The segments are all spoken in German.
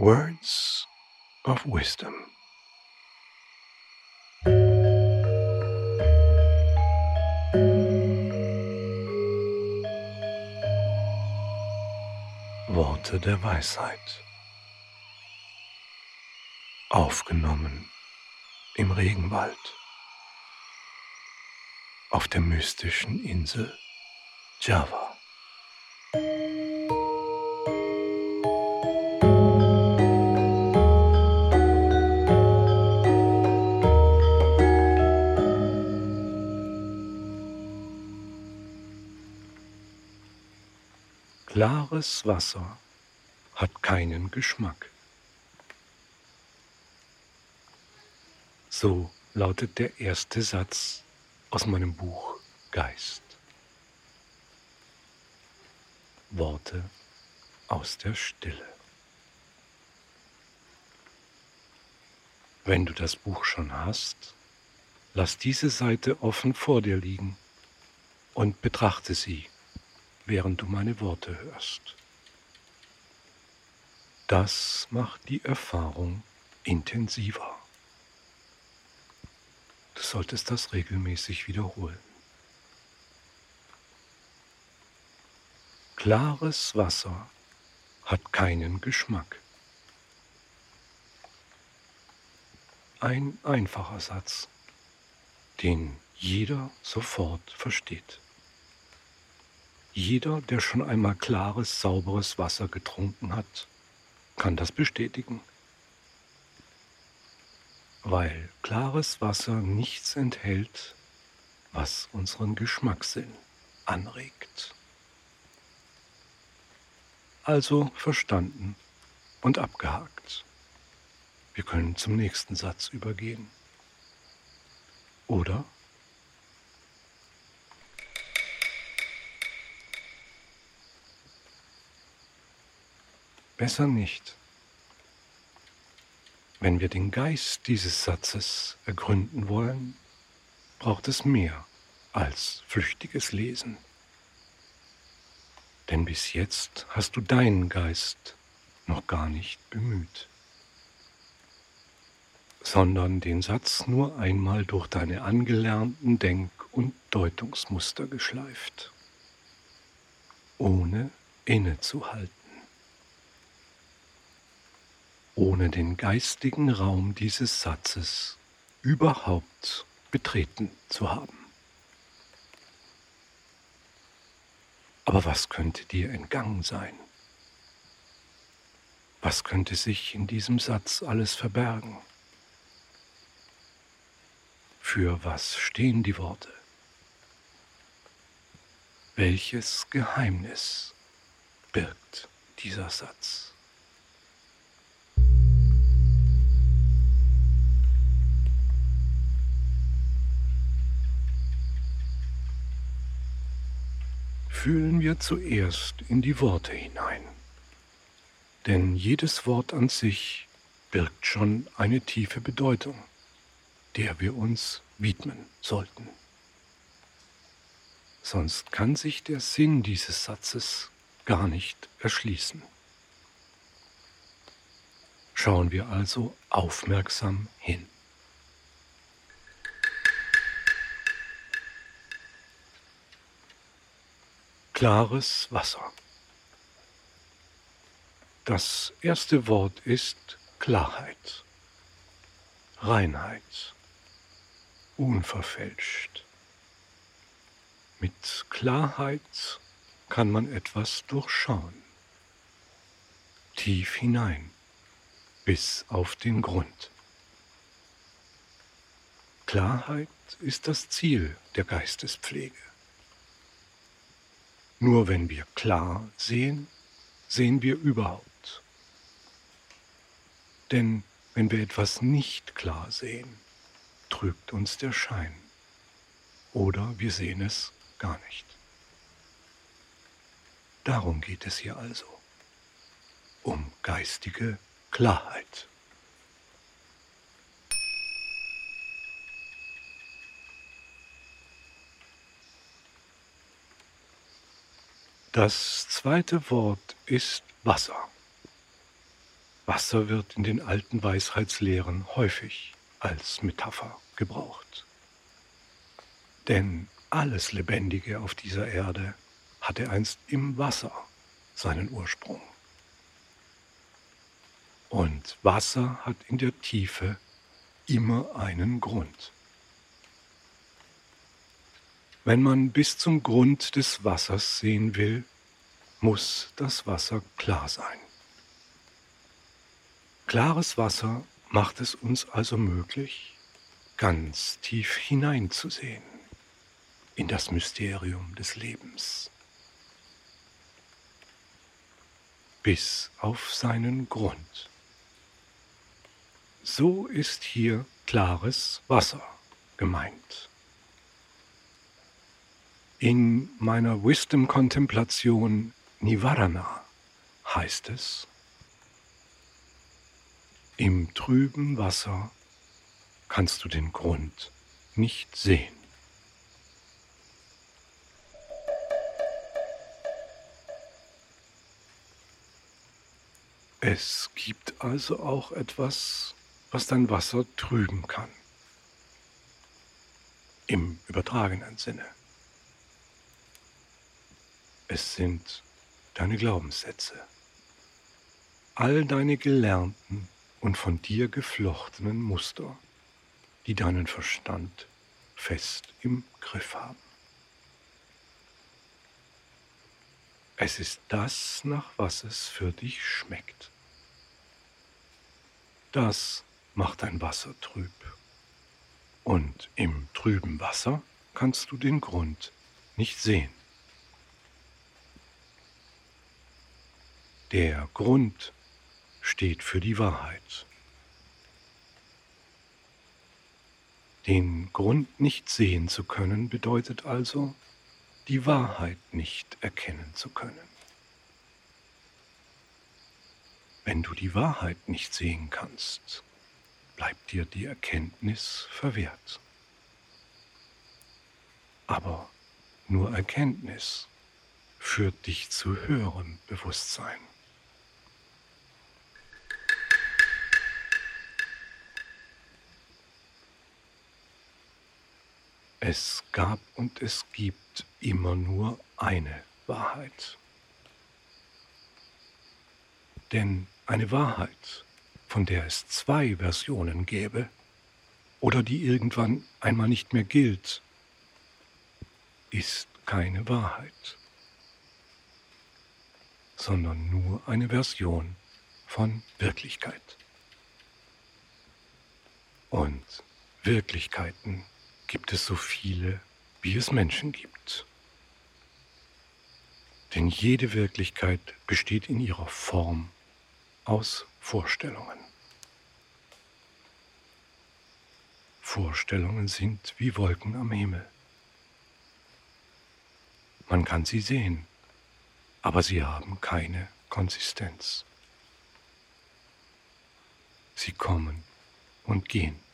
Words of Wisdom. Worte der Weisheit. Aufgenommen im Regenwald auf der mystischen Insel Java. Klares Wasser hat keinen Geschmack. So lautet der erste Satz aus meinem Buch Geist. Worte aus der Stille. Wenn du das Buch schon hast, lass diese Seite offen vor dir liegen und betrachte sie während du meine Worte hörst. Das macht die Erfahrung intensiver. Du solltest das regelmäßig wiederholen. Klares Wasser hat keinen Geschmack. Ein einfacher Satz, den jeder sofort versteht. Jeder, der schon einmal klares, sauberes Wasser getrunken hat, kann das bestätigen. Weil klares Wasser nichts enthält, was unseren Geschmackssinn anregt. Also verstanden und abgehakt. Wir können zum nächsten Satz übergehen. Oder Besser nicht. Wenn wir den Geist dieses Satzes ergründen wollen, braucht es mehr als flüchtiges Lesen. Denn bis jetzt hast du deinen Geist noch gar nicht bemüht, sondern den Satz nur einmal durch deine angelernten Denk- und Deutungsmuster geschleift, ohne innezuhalten ohne den geistigen Raum dieses Satzes überhaupt betreten zu haben. Aber was könnte dir entgangen sein? Was könnte sich in diesem Satz alles verbergen? Für was stehen die Worte? Welches Geheimnis birgt dieser Satz? Fühlen wir zuerst in die Worte hinein. Denn jedes Wort an sich birgt schon eine tiefe Bedeutung, der wir uns widmen sollten. Sonst kann sich der Sinn dieses Satzes gar nicht erschließen. Schauen wir also aufmerksam hin. Klares Wasser. Das erste Wort ist Klarheit, Reinheit, unverfälscht. Mit Klarheit kann man etwas durchschauen, tief hinein, bis auf den Grund. Klarheit ist das Ziel der Geistespflege. Nur wenn wir klar sehen, sehen wir überhaupt. Denn wenn wir etwas nicht klar sehen, trügt uns der Schein. Oder wir sehen es gar nicht. Darum geht es hier also, um geistige Klarheit. Das zweite Wort ist Wasser. Wasser wird in den alten Weisheitslehren häufig als Metapher gebraucht. Denn alles Lebendige auf dieser Erde hatte einst im Wasser seinen Ursprung. Und Wasser hat in der Tiefe immer einen Grund. Wenn man bis zum Grund des Wassers sehen will, muss das Wasser klar sein. Klares Wasser macht es uns also möglich, ganz tief hineinzusehen in das Mysterium des Lebens, bis auf seinen Grund. So ist hier klares Wasser gemeint. In meiner Wisdom-Kontemplation Nivarana heißt es, im trüben Wasser kannst du den Grund nicht sehen. Es gibt also auch etwas, was dein Wasser trüben kann. Im übertragenen Sinne. Es sind deine Glaubenssätze, all deine gelernten und von dir geflochtenen Muster, die deinen Verstand fest im Griff haben. Es ist das, nach was es für dich schmeckt. Das macht dein Wasser trüb. Und im trüben Wasser kannst du den Grund nicht sehen. Der Grund steht für die Wahrheit. Den Grund nicht sehen zu können bedeutet also, die Wahrheit nicht erkennen zu können. Wenn du die Wahrheit nicht sehen kannst, bleibt dir die Erkenntnis verwehrt. Aber nur Erkenntnis führt dich zu höherem Bewusstsein. Es gab und es gibt immer nur eine Wahrheit. Denn eine Wahrheit, von der es zwei Versionen gäbe oder die irgendwann einmal nicht mehr gilt, ist keine Wahrheit, sondern nur eine Version von Wirklichkeit. Und Wirklichkeiten gibt es so viele, wie es Menschen gibt. Denn jede Wirklichkeit besteht in ihrer Form aus Vorstellungen. Vorstellungen sind wie Wolken am Himmel. Man kann sie sehen, aber sie haben keine Konsistenz. Sie kommen und gehen.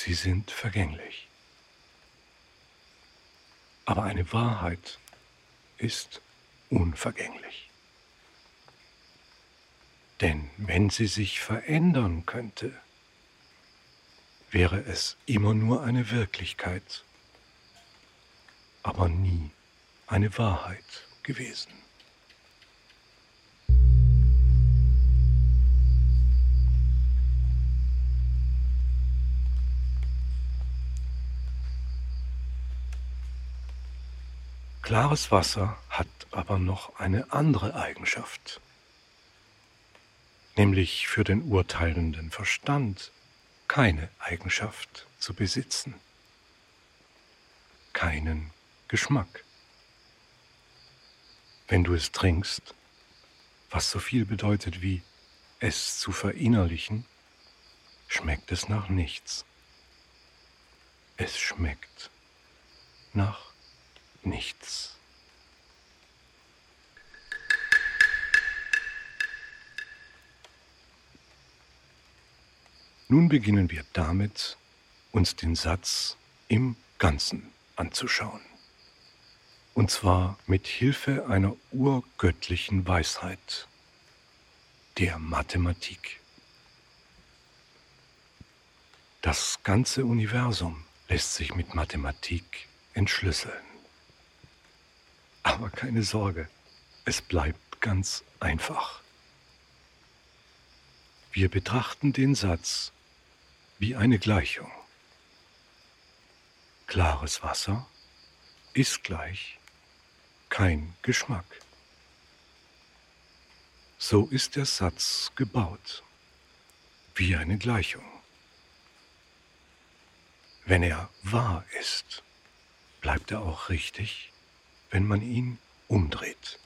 Sie sind vergänglich. Aber eine Wahrheit ist unvergänglich. Denn wenn sie sich verändern könnte, wäre es immer nur eine Wirklichkeit, aber nie eine Wahrheit gewesen. Klares Wasser hat aber noch eine andere Eigenschaft, nämlich für den urteilenden Verstand keine Eigenschaft zu besitzen, keinen Geschmack. Wenn du es trinkst, was so viel bedeutet wie es zu verinnerlichen, schmeckt es nach nichts. Es schmeckt nach nichts. Nun beginnen wir damit, uns den Satz im Ganzen anzuschauen. Und zwar mit Hilfe einer urgöttlichen Weisheit, der Mathematik. Das ganze Universum lässt sich mit Mathematik entschlüsseln. Aber keine Sorge, es bleibt ganz einfach. Wir betrachten den Satz wie eine Gleichung. Klares Wasser ist gleich kein Geschmack. So ist der Satz gebaut, wie eine Gleichung. Wenn er wahr ist, bleibt er auch richtig, wenn man ihn umdreht.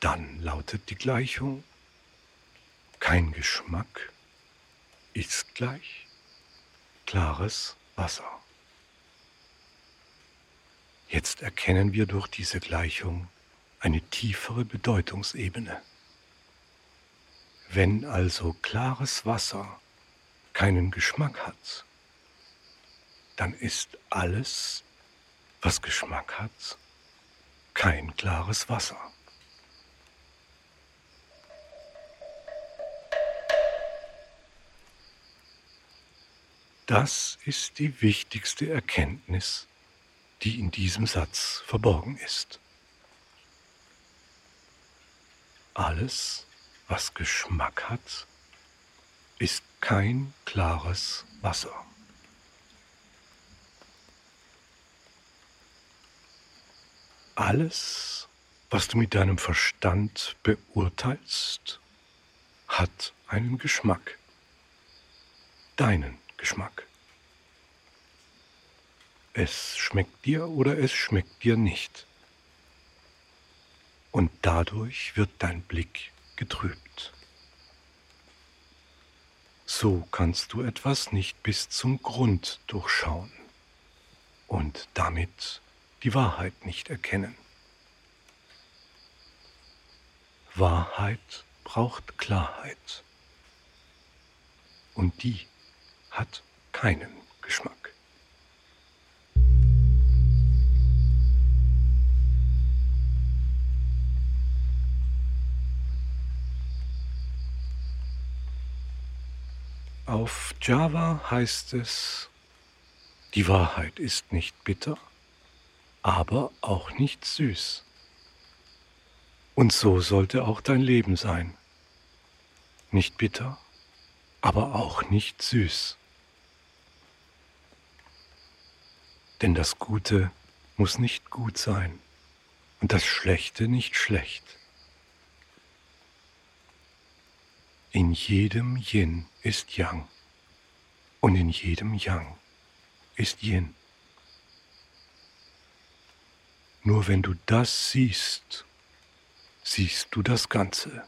Dann lautet die Gleichung, kein Geschmack ist gleich klares Wasser. Jetzt erkennen wir durch diese Gleichung eine tiefere Bedeutungsebene. Wenn also klares Wasser keinen Geschmack hat, dann ist alles, was Geschmack hat, kein klares Wasser. Das ist die wichtigste Erkenntnis, die in diesem Satz verborgen ist. Alles, was Geschmack hat, ist kein klares Wasser. Alles, was du mit deinem Verstand beurteilst, hat einen Geschmack, deinen Geschmack. Es schmeckt dir oder es schmeckt dir nicht. Und dadurch wird dein Blick getrübt. So kannst du etwas nicht bis zum Grund durchschauen und damit die Wahrheit nicht erkennen. Wahrheit braucht Klarheit und die hat keinen Geschmack. Auf Java heißt es, die Wahrheit ist nicht bitter, aber auch nicht süß. Und so sollte auch dein Leben sein. Nicht bitter, aber auch nicht süß. Denn das Gute muss nicht gut sein und das Schlechte nicht schlecht. In jedem Yin ist Yang und in jedem Yang ist Yin. Nur wenn du das siehst, siehst du das Ganze,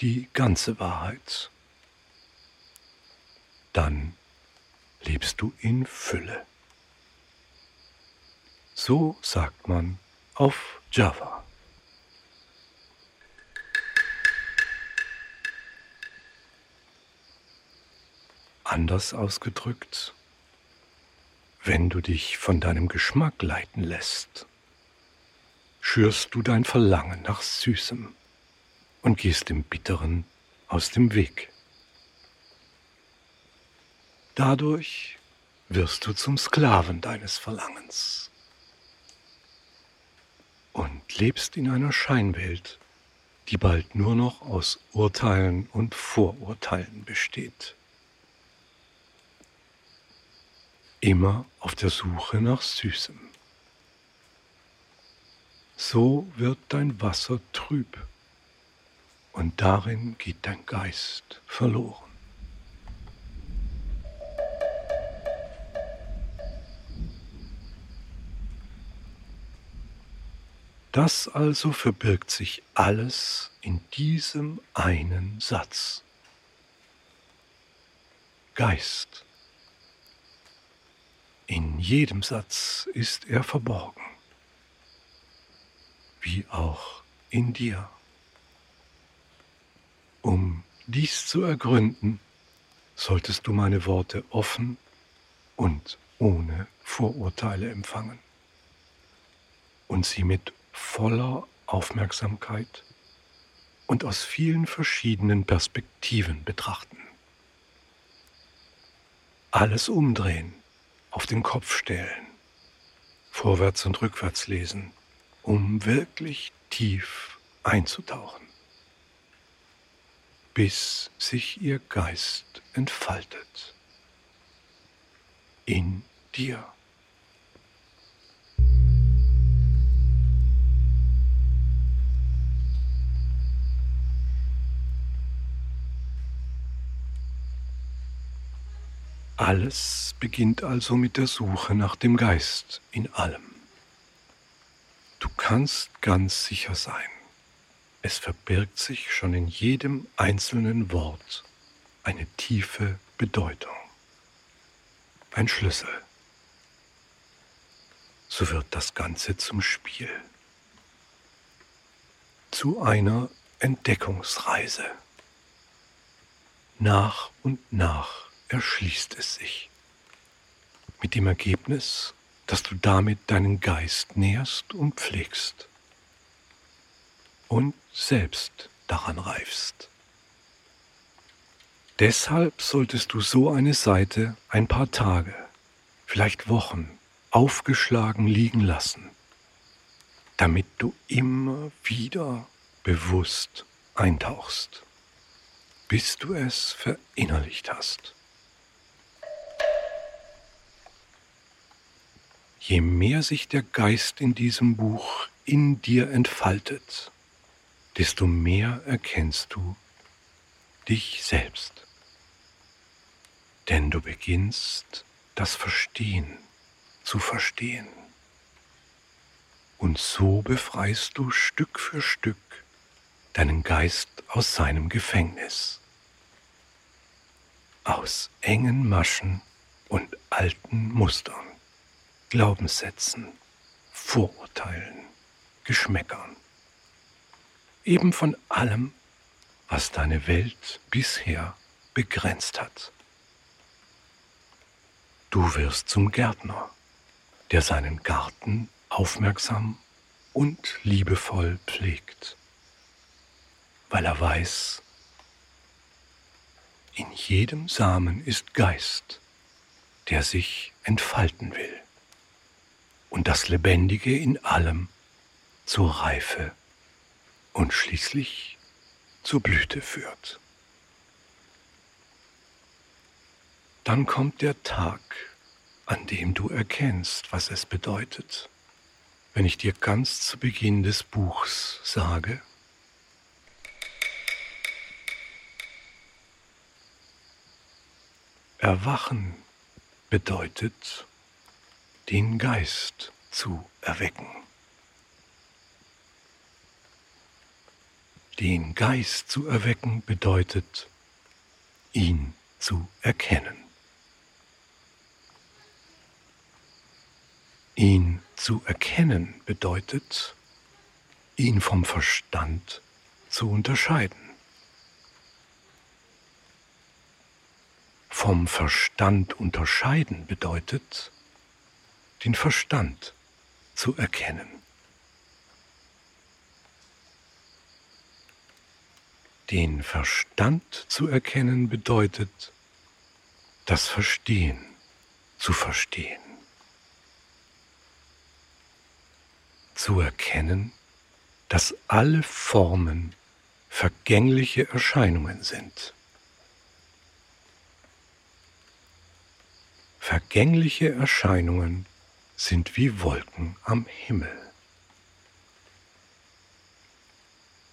die ganze Wahrheit. Dann lebst du in Fülle. So sagt man auf Java. Anders ausgedrückt, wenn du dich von deinem Geschmack leiten lässt, schürst du dein Verlangen nach Süßem und gehst dem Bitteren aus dem Weg. Dadurch wirst du zum Sklaven deines Verlangens und lebst in einer Scheinwelt, die bald nur noch aus Urteilen und Vorurteilen besteht. Immer auf der Suche nach Süßem. So wird dein Wasser trüb und darin geht dein Geist verloren. Das also verbirgt sich alles in diesem einen Satz. Geist in jedem Satz ist er verborgen, wie auch in dir. Um dies zu ergründen, solltest du meine Worte offen und ohne Vorurteile empfangen und sie mit voller Aufmerksamkeit und aus vielen verschiedenen Perspektiven betrachten. Alles umdrehen, auf den Kopf stellen, vorwärts und rückwärts lesen, um wirklich tief einzutauchen, bis sich ihr Geist entfaltet in dir. Alles beginnt also mit der Suche nach dem Geist in allem. Du kannst ganz sicher sein, es verbirgt sich schon in jedem einzelnen Wort eine tiefe Bedeutung, ein Schlüssel. So wird das Ganze zum Spiel, zu einer Entdeckungsreise. Nach und nach erschließt es sich. Mit dem Ergebnis, dass du damit deinen Geist nährst und pflegst und selbst daran reifst. Deshalb solltest du so eine Seite ein paar Tage, vielleicht Wochen aufgeschlagen liegen lassen, damit du immer wieder bewusst eintauchst, bis du es verinnerlicht hast. Je mehr sich der Geist in diesem Buch in dir entfaltet, desto mehr erkennst du dich selbst. Denn du beginnst das Verstehen zu verstehen. Und so befreist du Stück für Stück deinen Geist aus seinem Gefängnis, aus engen Maschen und alten Mustern. Glaubenssätzen, Vorurteilen, Geschmäckern. Eben von allem, was deine Welt bisher begrenzt hat. Du wirst zum Gärtner, der seinen Garten aufmerksam und liebevoll pflegt, weil er weiß, in jedem Samen ist Geist, der sich entfalten will und das Lebendige in allem zur Reife und schließlich zur Blüte führt. Dann kommt der Tag, an dem du erkennst, was es bedeutet, wenn ich dir ganz zu Beginn des Buchs sage, Erwachen bedeutet den Geist zu erwecken. Den Geist zu erwecken bedeutet, ihn zu erkennen. Ihn zu erkennen bedeutet, ihn vom Verstand zu unterscheiden. Vom Verstand unterscheiden bedeutet, den Verstand zu erkennen. Den Verstand zu erkennen bedeutet, das Verstehen zu verstehen. Zu erkennen, dass alle Formen vergängliche Erscheinungen sind. Vergängliche Erscheinungen sind wie Wolken am Himmel.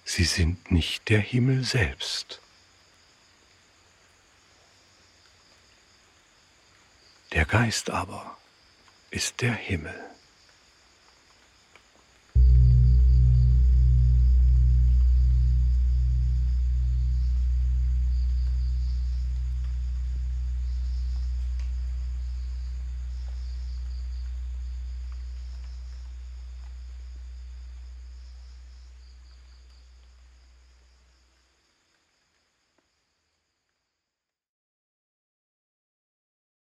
Sie sind nicht der Himmel selbst. Der Geist aber ist der Himmel.